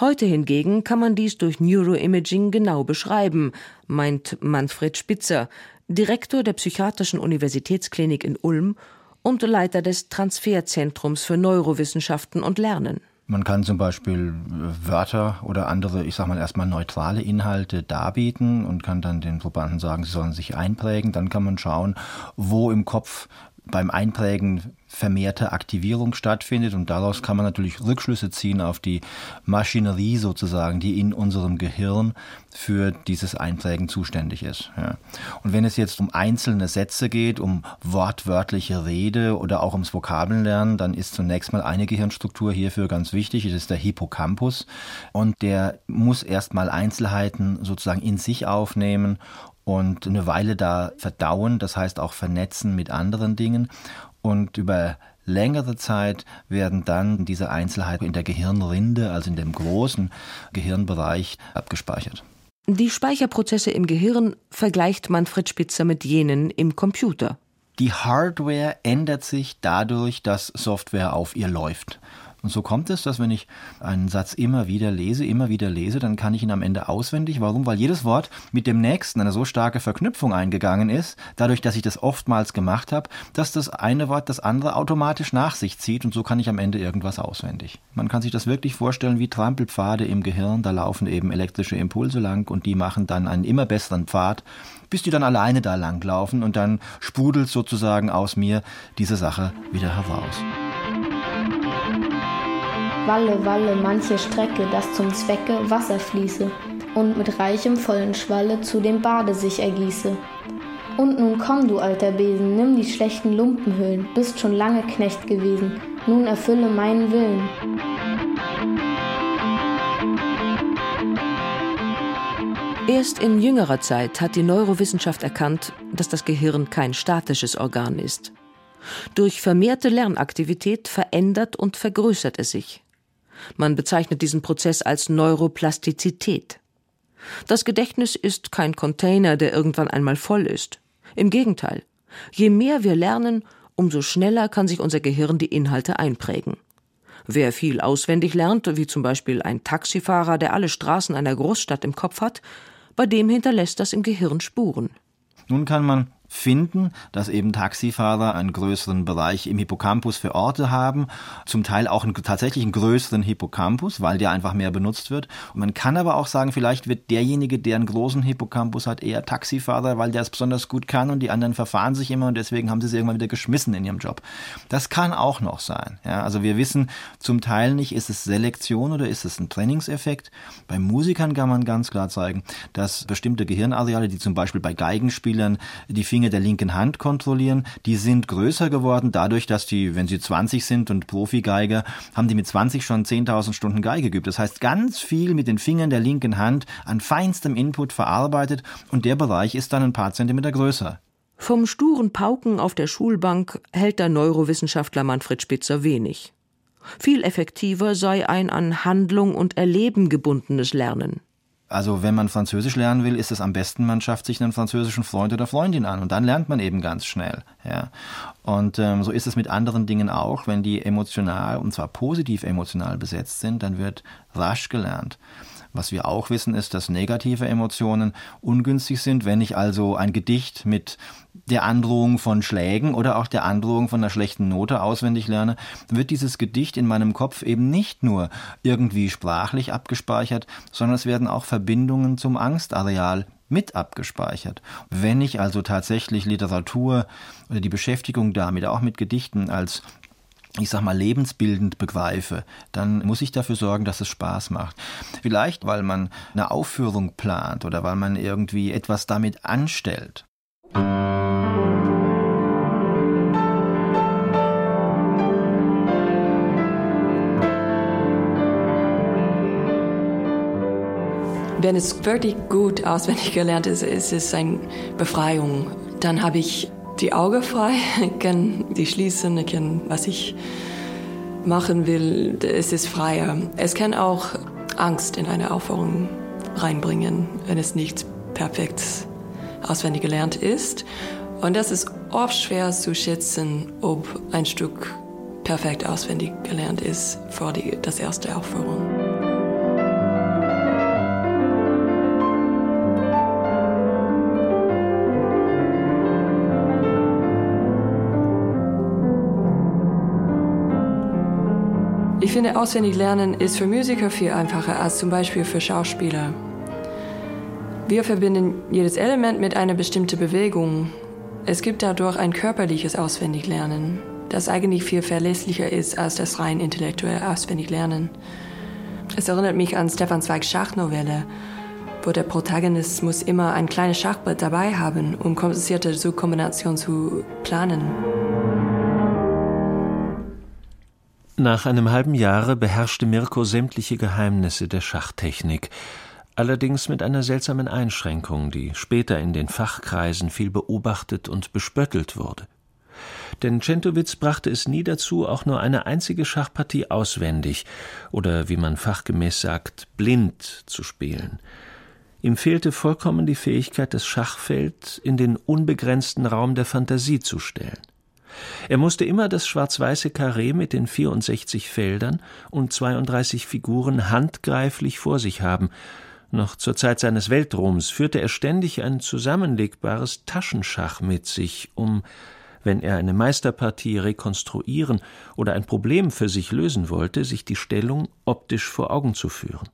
Heute hingegen kann man dies durch Neuroimaging genau beschreiben, meint Manfred Spitzer, Direktor der Psychiatrischen Universitätsklinik in Ulm und Leiter des Transferzentrums für Neurowissenschaften und Lernen. Man kann zum Beispiel äh, Wörter oder andere, ich sag mal erstmal neutrale Inhalte darbieten und kann dann den Probanden sagen, sie sollen sich einprägen. Dann kann man schauen, wo im Kopf beim Einprägen vermehrte Aktivierung stattfindet und daraus kann man natürlich Rückschlüsse ziehen auf die Maschinerie sozusagen, die in unserem Gehirn für dieses Einprägen zuständig ist. Ja. Und wenn es jetzt um einzelne Sätze geht, um wortwörtliche Rede oder auch ums Vokabellernen, dann ist zunächst mal eine Gehirnstruktur hierfür ganz wichtig, das ist der Hippocampus und der muss erstmal Einzelheiten sozusagen in sich aufnehmen und eine Weile da verdauen, das heißt auch vernetzen mit anderen Dingen. Und über längere Zeit werden dann diese Einzelheiten in der Gehirnrinde, also in dem großen Gehirnbereich, abgespeichert. Die Speicherprozesse im Gehirn vergleicht Manfred Spitzer mit jenen im Computer. Die Hardware ändert sich dadurch, dass Software auf ihr läuft. Und so kommt es, dass wenn ich einen Satz immer wieder lese, immer wieder lese, dann kann ich ihn am Ende auswendig. Warum? Weil jedes Wort mit dem nächsten eine so starke Verknüpfung eingegangen ist, dadurch, dass ich das oftmals gemacht habe, dass das eine Wort das andere automatisch nach sich zieht und so kann ich am Ende irgendwas auswendig. Man kann sich das wirklich vorstellen wie Trampelpfade im Gehirn, da laufen eben elektrische Impulse lang und die machen dann einen immer besseren Pfad, bis die dann alleine da langlaufen und dann sprudelt sozusagen aus mir diese Sache wieder heraus. Walle, walle, manche Strecke, dass zum Zwecke Wasser fließe und mit reichem vollen Schwalle zu dem Bade sich ergieße. Und nun komm, du alter Besen, nimm die schlechten Lumpenhüllen, bist schon lange Knecht gewesen, nun erfülle meinen Willen. Erst in jüngerer Zeit hat die Neurowissenschaft erkannt, dass das Gehirn kein statisches Organ ist. Durch vermehrte Lernaktivität verändert und vergrößert es sich. Man bezeichnet diesen Prozess als Neuroplastizität. Das Gedächtnis ist kein Container, der irgendwann einmal voll ist. Im Gegenteil. Je mehr wir lernen, umso schneller kann sich unser Gehirn die Inhalte einprägen. Wer viel auswendig lernt, wie zum Beispiel ein Taxifahrer, der alle Straßen einer Großstadt im Kopf hat, bei dem hinterlässt das im Gehirn Spuren. Nun kann man finden, dass eben Taxifahrer einen größeren Bereich im Hippocampus für Orte haben, zum Teil auch einen, tatsächlich einen größeren Hippocampus, weil der einfach mehr benutzt wird. Und man kann aber auch sagen, vielleicht wird derjenige, der einen großen Hippocampus hat, eher Taxifahrer, weil der es besonders gut kann und die anderen verfahren sich immer und deswegen haben sie es irgendwann wieder geschmissen in ihrem Job. Das kann auch noch sein. Ja, also wir wissen zum Teil nicht, ist es Selektion oder ist es ein Trainingseffekt. Bei Musikern kann man ganz klar zeigen, dass bestimmte Gehirnareale, die zum Beispiel bei Geigenspielern die Finger Finger der linken Hand kontrollieren, die sind größer geworden dadurch, dass die, wenn sie 20 sind und Profigeiger, haben die mit 20 schon 10.000 Stunden Geige geübt. Das heißt, ganz viel mit den Fingern der linken Hand an feinstem Input verarbeitet und der Bereich ist dann ein paar Zentimeter größer. Vom sturen Pauken auf der Schulbank hält der Neurowissenschaftler Manfred Spitzer wenig. Viel effektiver sei ein an Handlung und Erleben gebundenes Lernen. Also wenn man Französisch lernen will, ist es am besten, man schafft sich einen französischen Freund oder Freundin an und dann lernt man eben ganz schnell. Ja. Und ähm, so ist es mit anderen Dingen auch. Wenn die emotional, und zwar positiv emotional besetzt sind, dann wird rasch gelernt. Was wir auch wissen, ist, dass negative Emotionen ungünstig sind. Wenn ich also ein Gedicht mit der Androhung von Schlägen oder auch der Androhung von einer schlechten Note auswendig lerne, wird dieses Gedicht in meinem Kopf eben nicht nur irgendwie sprachlich abgespeichert, sondern es werden auch Verbindungen zum Angstareal mit abgespeichert. Wenn ich also tatsächlich Literatur oder die Beschäftigung damit auch mit Gedichten als ich sag mal, lebensbildend begreife, dann muss ich dafür sorgen, dass es Spaß macht. Vielleicht, weil man eine Aufführung plant oder weil man irgendwie etwas damit anstellt. Wenn es wirklich gut auswendig gelernt ist, ist es eine Befreiung. Dann habe ich die Augen frei, ich kann die schließen, ich kann, was ich machen will, es ist freier. Es kann auch Angst in eine Aufführung reinbringen, wenn es nicht perfekt auswendig gelernt ist. Und das ist oft schwer zu schätzen, ob ein Stück perfekt auswendig gelernt ist vor die, das erste Aufführung. Ich finde, auswendig lernen ist für Musiker viel einfacher als zum Beispiel für Schauspieler. Wir verbinden jedes Element mit einer bestimmten Bewegung. Es gibt dadurch ein körperliches Auswendiglernen, das eigentlich viel verlässlicher ist als das rein intellektuelle Auswendiglernen. Es erinnert mich an Stefan Zweigs Schachnovelle, wo der Protagonist muss immer ein kleines Schachbrett dabei haben, um komplizierte Subkombinationen zu planen. Nach einem halben Jahre beherrschte Mirko sämtliche Geheimnisse der Schachtechnik, allerdings mit einer seltsamen Einschränkung, die später in den Fachkreisen viel beobachtet und bespöttelt wurde. Denn Centowitz brachte es nie dazu, auch nur eine einzige Schachpartie auswendig oder, wie man fachgemäß sagt, blind zu spielen. Ihm fehlte vollkommen die Fähigkeit, das Schachfeld in den unbegrenzten Raum der Fantasie zu stellen. Er musste immer das schwarz-weiße Karree mit den 64 Feldern und 32 Figuren handgreiflich vor sich haben. Noch zur Zeit seines Weltruhms führte er ständig ein zusammenlegbares Taschenschach mit sich, um, wenn er eine Meisterpartie rekonstruieren oder ein Problem für sich lösen wollte, sich die Stellung optisch vor Augen zu führen.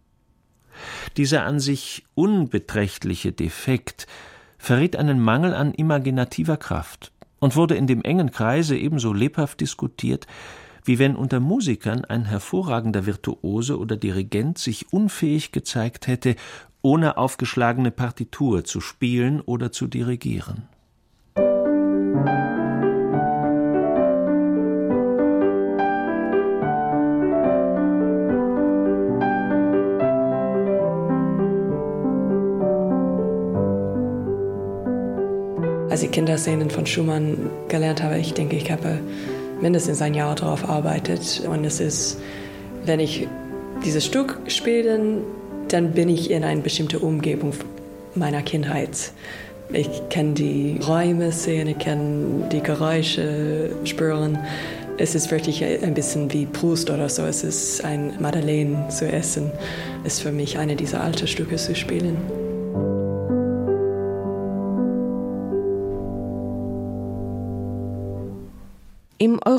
Dieser an sich unbeträchtliche Defekt verriet einen Mangel an imaginativer Kraft, und wurde in dem engen Kreise ebenso lebhaft diskutiert, wie wenn unter Musikern ein hervorragender Virtuose oder Dirigent sich unfähig gezeigt hätte, ohne aufgeschlagene Partitur zu spielen oder zu dirigieren. Als ich Kinderszenen von Schumann gelernt habe, ich denke, ich habe mindestens ein Jahr darauf gearbeitet. Und es ist, wenn ich dieses Stück spiele, dann bin ich in eine bestimmte Umgebung meiner Kindheit. Ich kann die Räume sehen, ich kann die Geräusche spüren. Es ist wirklich ein bisschen wie Proust oder so. Es ist ein Madeleine zu essen. Es ist für mich eine dieser alten Stücke zu spielen.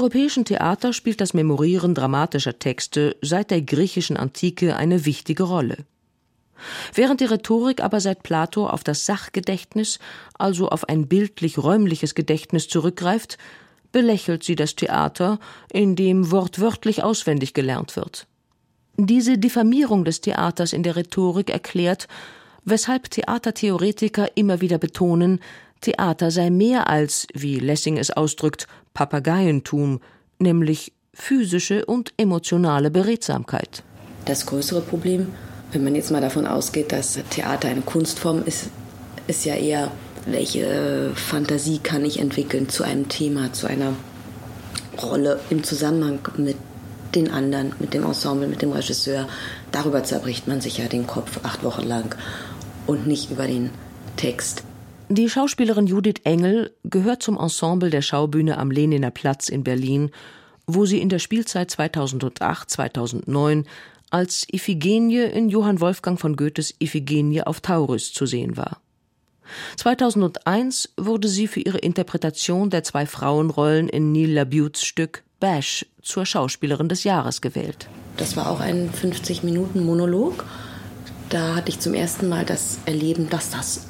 Europäischen Theater spielt das Memorieren dramatischer Texte seit der griechischen Antike eine wichtige Rolle. Während die Rhetorik aber seit Plato auf das Sachgedächtnis, also auf ein bildlich-räumliches Gedächtnis zurückgreift, belächelt sie das Theater, in dem wortwörtlich auswendig gelernt wird. Diese Diffamierung des Theaters in der Rhetorik erklärt, weshalb Theatertheoretiker immer wieder betonen, Theater sei mehr als, wie Lessing es ausdrückt, Papageientum, nämlich physische und emotionale Beredsamkeit. Das größere Problem, wenn man jetzt mal davon ausgeht, dass Theater eine Kunstform ist, ist ja eher, welche Fantasie kann ich entwickeln zu einem Thema, zu einer Rolle im Zusammenhang mit den anderen, mit dem Ensemble, mit dem Regisseur. Darüber zerbricht man sich ja den Kopf acht Wochen lang und nicht über den Text. Die Schauspielerin Judith Engel gehört zum Ensemble der Schaubühne am Leniner Platz in Berlin, wo sie in der Spielzeit 2008-2009 als Iphigenie in Johann Wolfgang von Goethes Iphigenie auf Taurus zu sehen war. 2001 wurde sie für ihre Interpretation der zwei Frauenrollen in Neil Labutes Stück Bash zur Schauspielerin des Jahres gewählt. Das war auch ein 50-Minuten-Monolog. Da hatte ich zum ersten Mal das Erleben, dass das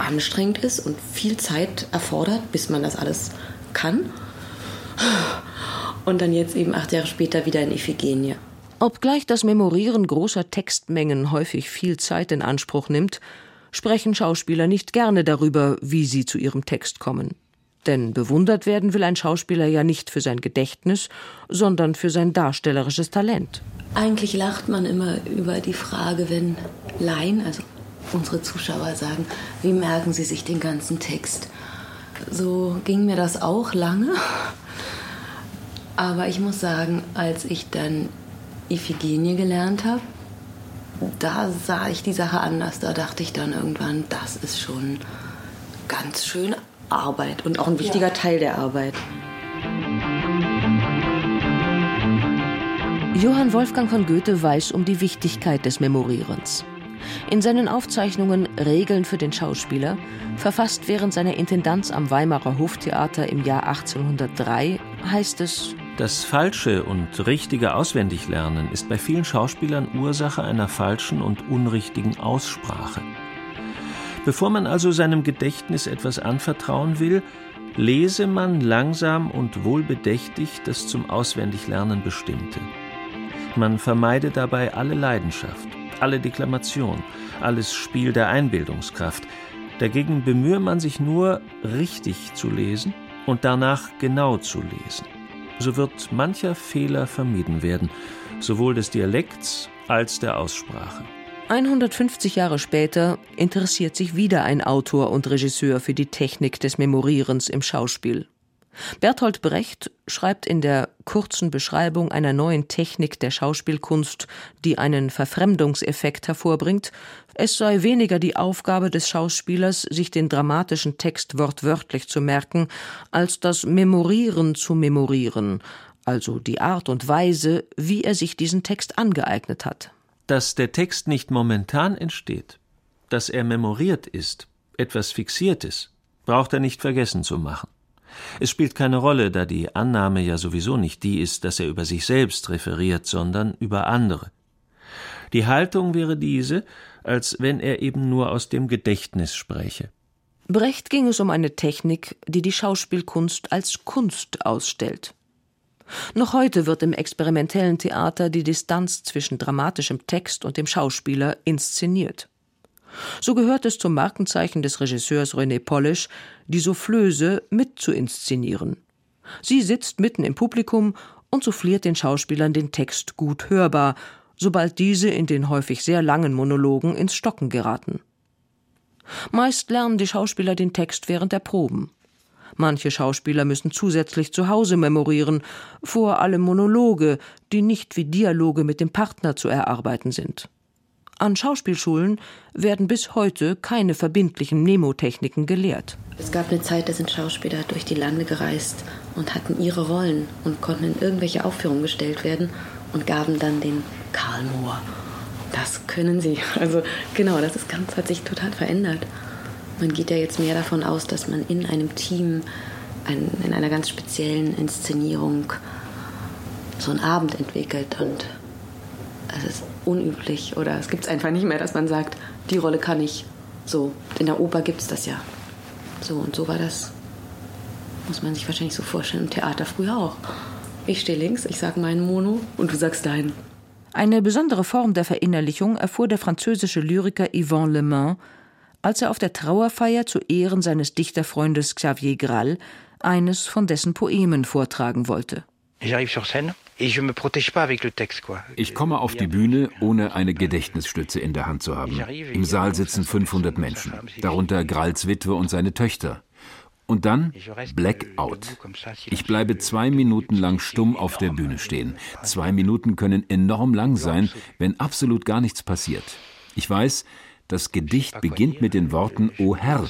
anstrengend ist und viel Zeit erfordert, bis man das alles kann. Und dann jetzt eben acht Jahre später wieder in Iphigenie. Obgleich das Memorieren großer Textmengen häufig viel Zeit in Anspruch nimmt, sprechen Schauspieler nicht gerne darüber, wie sie zu ihrem Text kommen. Denn bewundert werden will ein Schauspieler ja nicht für sein Gedächtnis, sondern für sein darstellerisches Talent. Eigentlich lacht man immer über die Frage, wenn Laien, also unsere Zuschauer, sagen, wie merken sie sich den ganzen Text. So ging mir das auch lange. Aber ich muss sagen, als ich dann Iphigenie gelernt habe, da sah ich die Sache anders. Da dachte ich dann irgendwann, das ist schon ganz schön Arbeit und auch ein wichtiger ja. Teil der Arbeit. Johann Wolfgang von Goethe weiß um die Wichtigkeit des Memorierens. In seinen Aufzeichnungen Regeln für den Schauspieler, verfasst während seiner Intendanz am Weimarer Hoftheater im Jahr 1803, heißt es Das falsche und richtige Auswendiglernen ist bei vielen Schauspielern Ursache einer falschen und unrichtigen Aussprache. Bevor man also seinem Gedächtnis etwas anvertrauen will, lese man langsam und wohlbedächtig das zum Auswendiglernen Bestimmte. Man vermeide dabei alle Leidenschaft, alle Deklamation, alles Spiel der Einbildungskraft. Dagegen bemühe man sich nur, richtig zu lesen und danach genau zu lesen. So wird mancher Fehler vermieden werden, sowohl des Dialekts als der Aussprache. 150 Jahre später interessiert sich wieder ein Autor und Regisseur für die Technik des Memorierens im Schauspiel. Bertolt Brecht schreibt in der kurzen Beschreibung einer neuen Technik der Schauspielkunst, die einen Verfremdungseffekt hervorbringt, es sei weniger die Aufgabe des Schauspielers, sich den dramatischen Text wortwörtlich zu merken, als das Memorieren zu memorieren, also die Art und Weise, wie er sich diesen Text angeeignet hat dass der Text nicht momentan entsteht, dass er memoriert ist, etwas Fixiertes, braucht er nicht vergessen zu machen. Es spielt keine Rolle, da die Annahme ja sowieso nicht die ist, dass er über sich selbst referiert, sondern über andere. Die Haltung wäre diese, als wenn er eben nur aus dem Gedächtnis spräche. Brecht ging es um eine Technik, die die Schauspielkunst als Kunst ausstellt. Noch heute wird im experimentellen Theater die Distanz zwischen dramatischem Text und dem Schauspieler inszeniert. So gehört es zum Markenzeichen des Regisseurs René Polish, die Soufflöse mit zu inszenieren. Sie sitzt mitten im Publikum und souffliert den Schauspielern den Text gut hörbar, sobald diese in den häufig sehr langen Monologen ins Stocken geraten. Meist lernen die Schauspieler den Text während der Proben. Manche Schauspieler müssen zusätzlich zu Hause memorieren, vor allem Monologe, die nicht wie Dialoge mit dem Partner zu erarbeiten sind. An Schauspielschulen werden bis heute keine verbindlichen Nemotechniken gelehrt. Es gab eine Zeit, da sind Schauspieler durch die Lande gereist und hatten ihre Rollen und konnten in irgendwelche Aufführungen gestellt werden und gaben dann den Karl Mohr. Das können sie. Also genau, das ist ganz, hat sich total verändert. Man geht ja jetzt mehr davon aus, dass man in einem Team, ein, in einer ganz speziellen Inszenierung so einen Abend entwickelt und es ist unüblich oder es gibt es einfach nicht mehr, dass man sagt, die Rolle kann ich so. In der Oper gibt es das ja. So und so war das, muss man sich wahrscheinlich so vorstellen, im Theater früher auch. Ich stehe links, ich sage meinen Mono und du sagst deinen. Eine besondere Form der Verinnerlichung erfuhr der französische Lyriker Yvan Le Mans als er auf der Trauerfeier zu Ehren seines Dichterfreundes Xavier Graal eines von dessen Poemen vortragen wollte. Ich komme auf die Bühne, ohne eine Gedächtnisstütze in der Hand zu haben. Im Saal sitzen 500 Menschen, darunter Grals Witwe und seine Töchter. Und dann Blackout. Ich bleibe zwei Minuten lang stumm auf der Bühne stehen. Zwei Minuten können enorm lang sein, wenn absolut gar nichts passiert. Ich weiß, das Gedicht beginnt mit den Worten O Herr,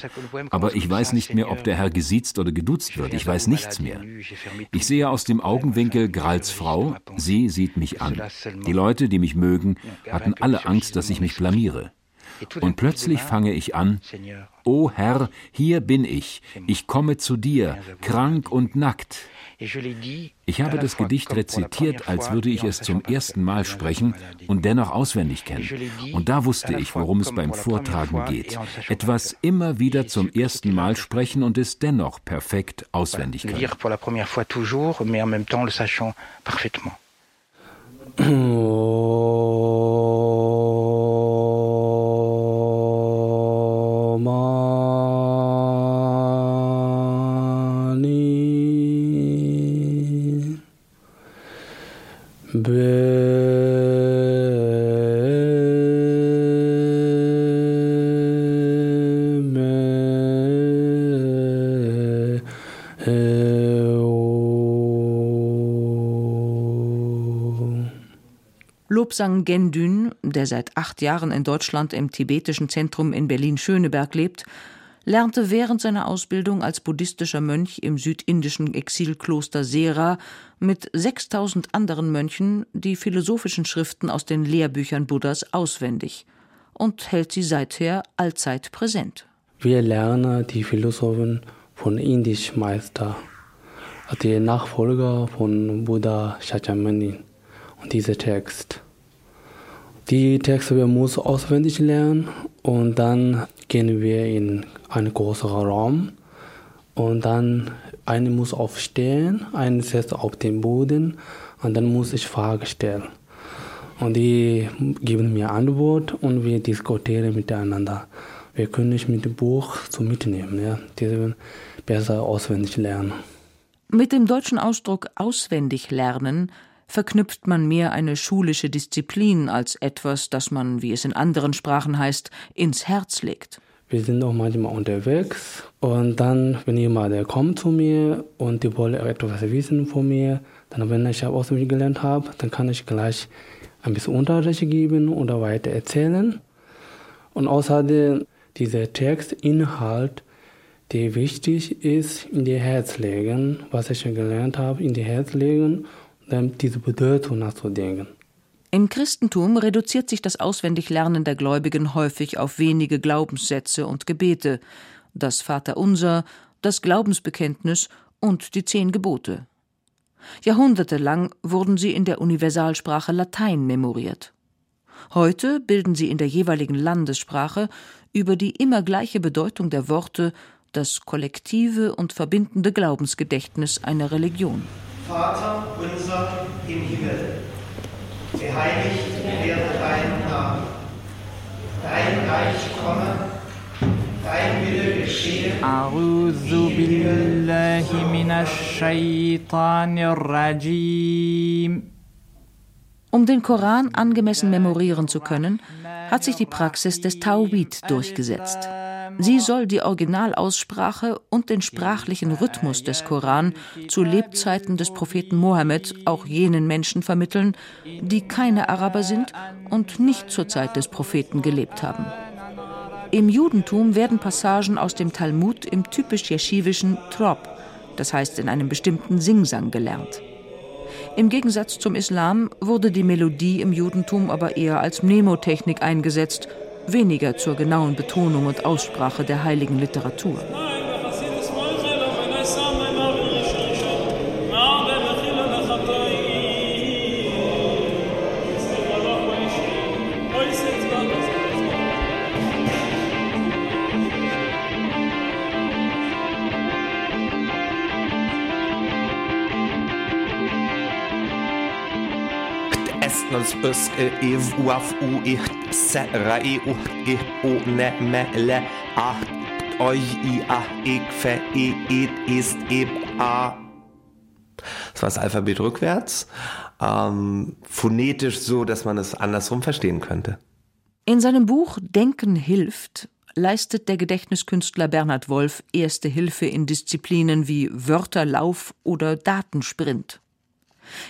aber ich weiß nicht mehr, ob der Herr gesiezt oder geduzt wird. Ich weiß nichts mehr. Ich sehe aus dem Augenwinkel Grals Frau, sie sieht mich an. Die Leute, die mich mögen, hatten alle Angst, dass ich mich blamiere. Und plötzlich fange ich an, O Herr, hier bin ich, ich komme zu dir, krank und nackt. Ich habe das Gedicht rezitiert, als würde ich es zum ersten Mal sprechen und dennoch auswendig kennen. Und da wusste ich, worum es beim Vortragen geht. Etwas immer wieder zum ersten Mal sprechen und es dennoch perfekt auswendig können. Lobsang Gendün, der seit acht Jahren in Deutschland im tibetischen Zentrum in Berlin-Schöneberg lebt, lernte während seiner Ausbildung als buddhistischer Mönch im südindischen Exilkloster Sera mit 6000 anderen Mönchen die philosophischen Schriften aus den Lehrbüchern Buddhas auswendig und hält sie seither allzeit präsent. Wir lernen die Philosophen von indisch Meister, die Nachfolger von Buddha Shakyamuni und dieser Text. Die Texte wir muss auswendig lernen und dann gehen wir in einen größeren Raum und dann eine muss aufstehen, eine setzt auf den Boden und dann muss ich Fragen stellen. Und die geben mir Antwort und wir diskutieren miteinander. Wir können nicht mit dem Buch so mitnehmen, ja. Die besser auswendig lernen. Mit dem deutschen Ausdruck auswendig lernen verknüpft man mehr eine schulische Disziplin als etwas, das man, wie es in anderen Sprachen heißt, ins Herz legt. Wir sind auch manchmal unterwegs und dann, wenn jemand kommt zu mir und die wollen etwas wissen von mir, dann, wenn ich auswendig gelernt habe, dann kann ich gleich ein bisschen Unterricht geben oder weiter erzählen. Und außerdem dieser Textinhalt, der wichtig ist, in die Herz legen, was ich gelernt habe, in die Herz legen diese Bedeutung nachzudenken. Im Christentum reduziert sich das Auswendiglernen der Gläubigen häufig auf wenige Glaubenssätze und Gebete, das Vaterunser, das Glaubensbekenntnis und die zehn Gebote. Jahrhundertelang wurden sie in der Universalsprache Latein memoriert. Heute bilden sie in der jeweiligen Landessprache über die immer gleiche Bedeutung der Worte das kollektive und verbindende Glaubensgedächtnis einer Religion. Vater unser im Himmel, geheiligt werde dein Name, dein Reich komme, dein Wille geschehe. أعوذ بالله من الشيطان الرجيم Um den Koran angemessen memorieren zu können, hat sich die Praxis des Tawhid durchgesetzt. Sie soll die Originalaussprache und den sprachlichen Rhythmus des Koran zu Lebzeiten des Propheten Mohammed auch jenen Menschen vermitteln, die keine Araber sind und nicht zur Zeit des Propheten gelebt haben. Im Judentum werden Passagen aus dem Talmud im typisch jeschivischen Trop, das heißt in einem bestimmten Singsang, gelernt. Im Gegensatz zum Islam wurde die Melodie im Judentum aber eher als Mnemotechnik eingesetzt weniger zur genauen Betonung und Aussprache der heiligen Literatur. Nos us ev uaf u ich se rai u ich o ne me le a euch i a ik fe i it ist eb a. Das war das Alphabet rückwärts, ähm, phonetisch so, dass man es andersrum verstehen könnte. In seinem Buch Denken hilft leistet der Gedächtniskünstler Bernhard Wolf erste Hilfe in Disziplinen wie Wörterlauf oder Datensprint.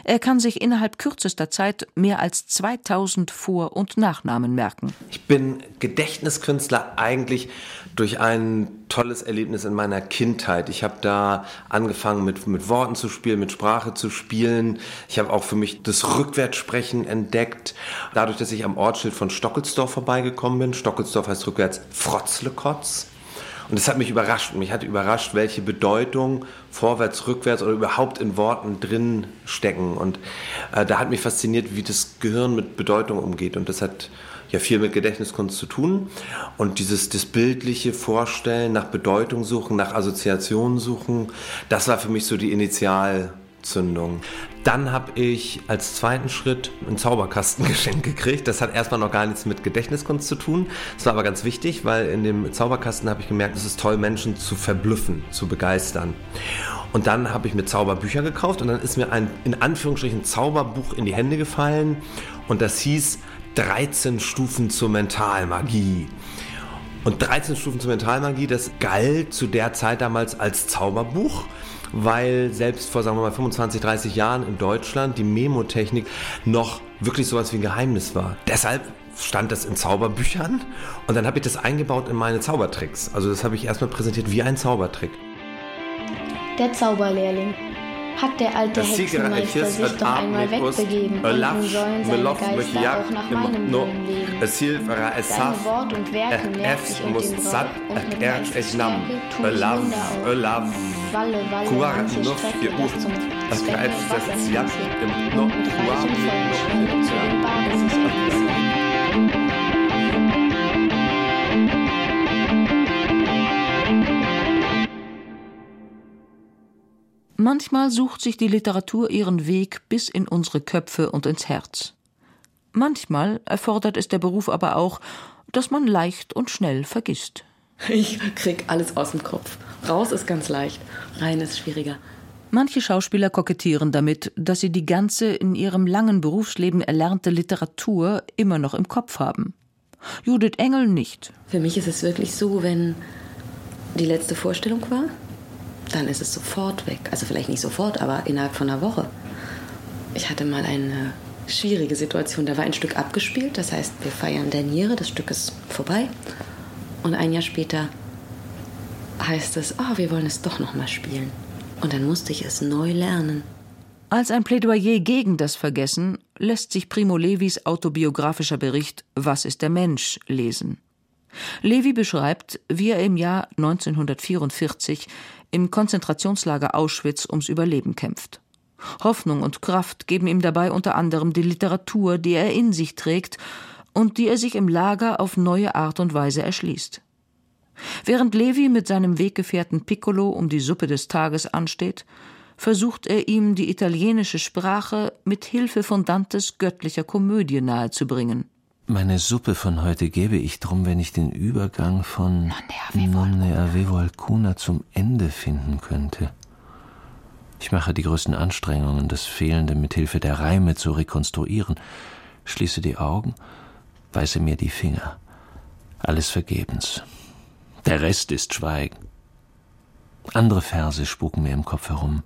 Er kann sich innerhalb kürzester Zeit mehr als 2000 Vor- und Nachnamen merken. Ich bin Gedächtniskünstler eigentlich durch ein tolles Erlebnis in meiner Kindheit. Ich habe da angefangen mit, mit Worten zu spielen, mit Sprache zu spielen. Ich habe auch für mich das Rückwärtssprechen entdeckt. Dadurch, dass ich am Ortsschild von Stockelsdorf vorbeigekommen bin. Stockelsdorf heißt rückwärts Frotzlekotz. Und das hat mich überrascht. Mich hat überrascht, welche Bedeutung vorwärts, rückwärts oder überhaupt in Worten drin stecken. Und äh, da hat mich fasziniert, wie das Gehirn mit Bedeutung umgeht. Und das hat ja viel mit Gedächtniskunst zu tun. Und dieses das bildliche Vorstellen, nach Bedeutung suchen, nach Assoziationen suchen, das war für mich so die Initialzündung. Dann habe ich als zweiten Schritt ein Zauberkastengeschenk gekriegt. Das hat erstmal noch gar nichts mit Gedächtniskunst zu tun. Das war aber ganz wichtig, weil in dem Zauberkasten habe ich gemerkt, es ist toll, Menschen zu verblüffen, zu begeistern. Und dann habe ich mir Zauberbücher gekauft und dann ist mir ein in Anführungsstrichen Zauberbuch in die Hände gefallen und das hieß 13 Stufen zur Mentalmagie. Und 13 Stufen zur Mentalmagie, das galt zu der Zeit damals als Zauberbuch weil selbst vor, sagen wir mal, 25, 30 Jahren in Deutschland die Memotechnik noch wirklich sowas wie ein Geheimnis war. Deshalb stand das in Zauberbüchern und dann habe ich das eingebaut in meine Zaubertricks. Also das habe ich erstmal präsentiert wie ein Zaubertrick. Der Zauberlehrling hat der alte Hexenmeister sich doch einmal wegbegeben und nun sollen seine Geister auch nach meinem Willen leben. Deine Wort und Werke merkt sich und den Brauch und mit Geistesstärke tun ich Wunder auf. Walle, Walle, manche Strecke das zum des Wassers hinzieht und mit reichem vollen Schwünde zu den Baden. Sich Manchmal sucht sich die Literatur ihren Weg bis in unsere Köpfe und ins Herz. Manchmal erfordert es der Beruf aber auch, dass man leicht und schnell vergisst. Ich krieg alles aus dem Kopf. Raus ist ganz leicht, rein ist schwieriger. Manche Schauspieler kokettieren damit, dass sie die ganze in ihrem langen Berufsleben erlernte Literatur immer noch im Kopf haben. Judith Engel nicht. Für mich ist es wirklich so, wenn die letzte Vorstellung war, dann ist es sofort weg. Also vielleicht nicht sofort, aber innerhalb von einer Woche. Ich hatte mal eine schwierige Situation. Da war ein Stück abgespielt, das heißt, wir feiern Derniere, das Stück ist vorbei. Und ein Jahr später heißt es, oh, wir wollen es doch noch mal spielen. Und dann musste ich es neu lernen. Als ein Plädoyer gegen das Vergessen lässt sich Primo Levis autobiografischer Bericht Was ist der Mensch lesen. Levi beschreibt, wie er im Jahr 1944 im Konzentrationslager Auschwitz ums Überleben kämpft. Hoffnung und Kraft geben ihm dabei unter anderem die Literatur, die er in sich trägt und die er sich im Lager auf neue Art und Weise erschließt. Während Levi mit seinem Weggefährten Piccolo um die Suppe des Tages ansteht, versucht er ihm die italienische Sprache mit Hilfe von Dantes göttlicher Komödie nahezubringen. Meine Suppe von heute gebe ich drum, wenn ich den Übergang von Nonne avevo alcuna zum Ende finden könnte. Ich mache die größten Anstrengungen, das Fehlende mit Hilfe der Reime zu rekonstruieren, schließe die Augen, weiße mir die Finger. Alles vergebens. Der Rest ist Schweigen. Andere Verse spuken mir im Kopf herum.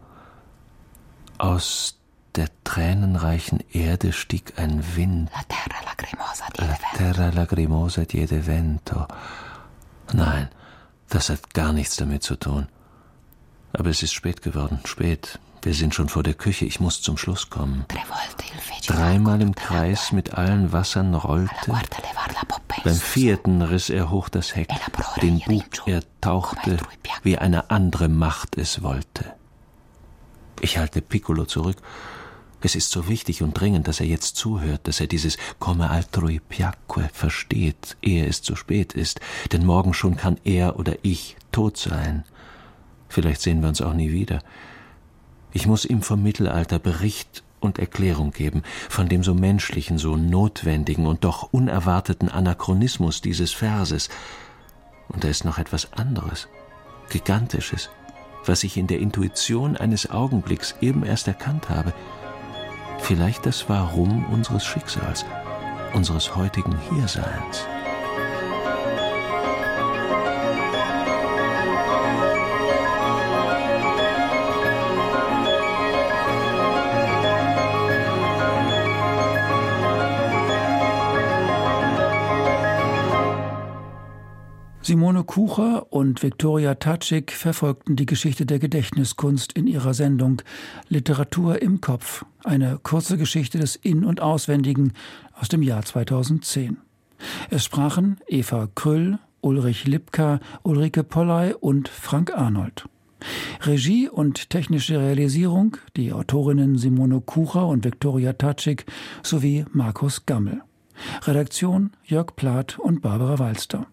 Aus der tränenreichen Erde stieg ein Wind. La terra lacrimosa di La terra lacrimosa di vento. Nein, das hat gar nichts damit zu tun. Aber es ist spät geworden, spät. Wir sind schon vor der Küche, ich muss zum Schluss kommen. Dreimal im Kreis mit allen Wassern rollte. Beim vierten riss er hoch das Heck. Den Bug er tauchte, wie eine andere Macht es wollte. Ich halte Piccolo zurück es ist so wichtig und dringend, dass er jetzt zuhört, dass er dieses Come altrui piacque versteht, ehe es zu spät ist, denn morgen schon kann er oder ich tot sein. Vielleicht sehen wir uns auch nie wieder. Ich muss ihm vom Mittelalter Bericht und Erklärung geben, von dem so menschlichen, so notwendigen und doch unerwarteten Anachronismus dieses Verses. Und da ist noch etwas anderes, Gigantisches, was ich in der Intuition eines Augenblicks eben erst erkannt habe – vielleicht das Warum unseres Schicksals, unseres heutigen Hierseins. Simone Kucher und Viktoria Tatschik verfolgten die Geschichte der Gedächtniskunst in ihrer Sendung Literatur im Kopf, eine kurze Geschichte des In- und Auswendigen aus dem Jahr 2010. Es sprachen Eva Krüll, Ulrich Lipka, Ulrike Polley und Frank Arnold. Regie und technische Realisierung die Autorinnen Simone Kucher und Viktoria Tatschik sowie Markus Gammel. Redaktion Jörg Plath und Barbara Walster.